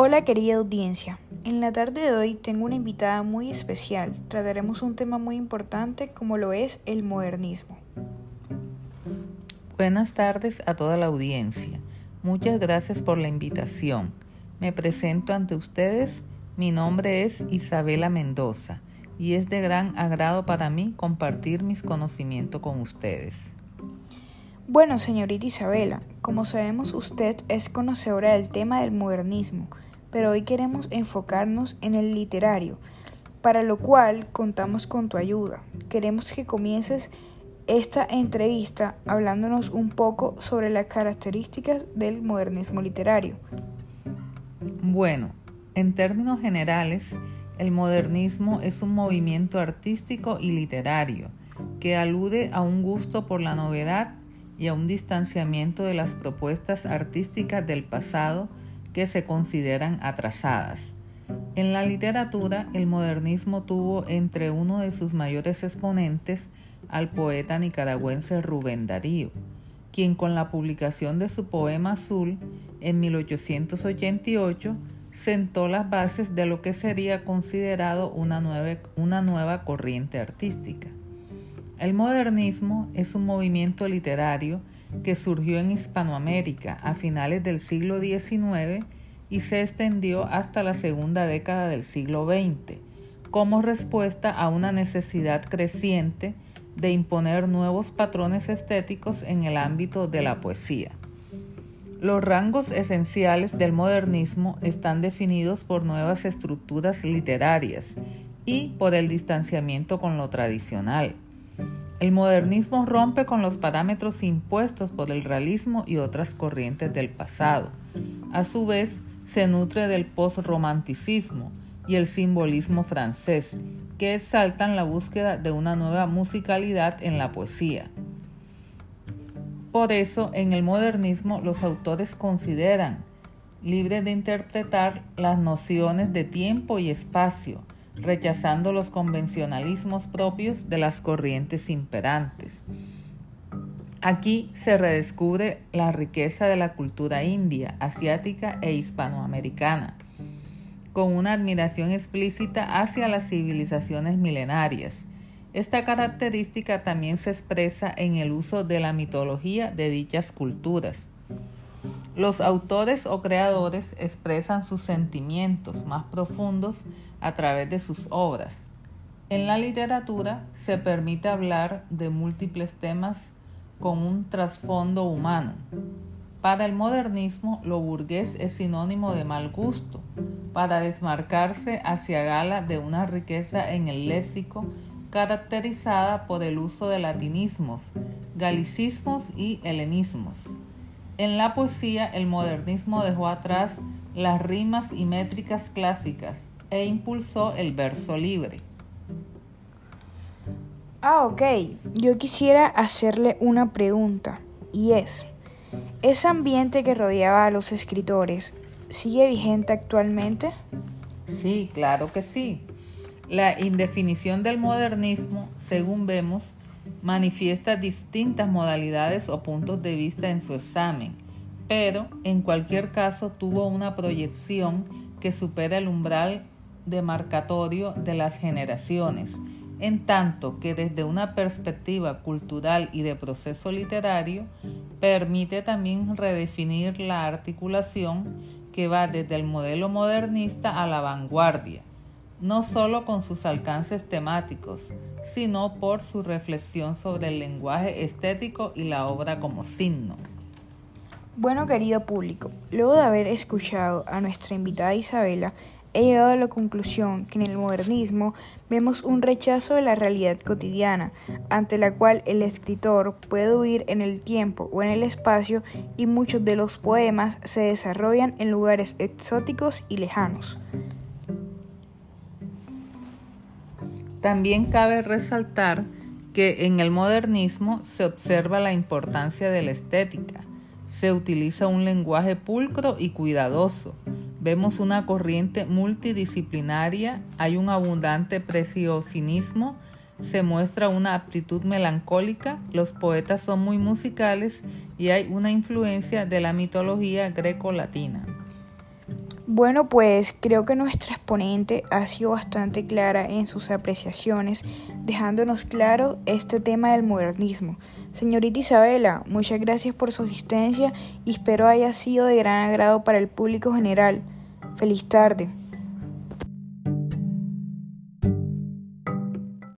Hola querida audiencia, en la tarde de hoy tengo una invitada muy especial. Trataremos un tema muy importante como lo es el modernismo. Buenas tardes a toda la audiencia. Muchas gracias por la invitación. Me presento ante ustedes. Mi nombre es Isabela Mendoza y es de gran agrado para mí compartir mis conocimientos con ustedes. Bueno, señorita Isabela, como sabemos usted es conocedora del tema del modernismo, pero hoy queremos enfocarnos en el literario, para lo cual contamos con tu ayuda. Queremos que comiences esta entrevista hablándonos un poco sobre las características del modernismo literario. Bueno, en términos generales, el modernismo es un movimiento artístico y literario que alude a un gusto por la novedad y a un distanciamiento de las propuestas artísticas del pasado que se consideran atrasadas. En la literatura, el modernismo tuvo entre uno de sus mayores exponentes al poeta nicaragüense Rubén Darío, quien con la publicación de su poema Azul en 1888 sentó las bases de lo que sería considerado una nueva, una nueva corriente artística. El modernismo es un movimiento literario que surgió en Hispanoamérica a finales del siglo XIX y se extendió hasta la segunda década del siglo XX, como respuesta a una necesidad creciente de imponer nuevos patrones estéticos en el ámbito de la poesía. Los rangos esenciales del modernismo están definidos por nuevas estructuras literarias y por el distanciamiento con lo tradicional. El modernismo rompe con los parámetros impuestos por el realismo y otras corrientes del pasado. A su vez, se nutre del postromanticismo y el simbolismo francés, que exaltan la búsqueda de una nueva musicalidad en la poesía. Por eso, en el modernismo los autores consideran libre de interpretar las nociones de tiempo y espacio, rechazando los convencionalismos propios de las corrientes imperantes. Aquí se redescubre la riqueza de la cultura india, asiática e hispanoamericana, con una admiración explícita hacia las civilizaciones milenarias. Esta característica también se expresa en el uso de la mitología de dichas culturas. Los autores o creadores expresan sus sentimientos más profundos a través de sus obras. En la literatura se permite hablar de múltiples temas con un trasfondo humano. Para el modernismo, lo burgués es sinónimo de mal gusto, para desmarcarse hacia gala de una riqueza en el léxico caracterizada por el uso de latinismos, galicismos y helenismos. En la poesía, el modernismo dejó atrás las rimas y métricas clásicas e impulsó el verso libre. Ah, ok. Yo quisiera hacerle una pregunta y es, ¿ese ambiente que rodeaba a los escritores sigue vigente actualmente? Sí, claro que sí. La indefinición del modernismo, según vemos, manifiesta distintas modalidades o puntos de vista en su examen, pero en cualquier caso tuvo una proyección que supera el umbral demarcatorio de las generaciones, en tanto que desde una perspectiva cultural y de proceso literario permite también redefinir la articulación que va desde el modelo modernista a la vanguardia, no solo con sus alcances temáticos, sino por su reflexión sobre el lenguaje estético y la obra como signo. Bueno, querido público, luego de haber escuchado a nuestra invitada Isabela, he llegado a la conclusión que en el modernismo vemos un rechazo de la realidad cotidiana, ante la cual el escritor puede huir en el tiempo o en el espacio y muchos de los poemas se desarrollan en lugares exóticos y lejanos. También cabe resaltar que en el modernismo se observa la importancia de la estética. Se utiliza un lenguaje pulcro y cuidadoso. Vemos una corriente multidisciplinaria, hay un abundante preciosinismo, se muestra una aptitud melancólica, los poetas son muy musicales y hay una influencia de la mitología greco-latina. Bueno, pues creo que nuestra exponente ha sido bastante clara en sus apreciaciones, dejándonos claro este tema del modernismo. Señorita Isabela, muchas gracias por su asistencia y espero haya sido de gran agrado para el público general. Feliz tarde.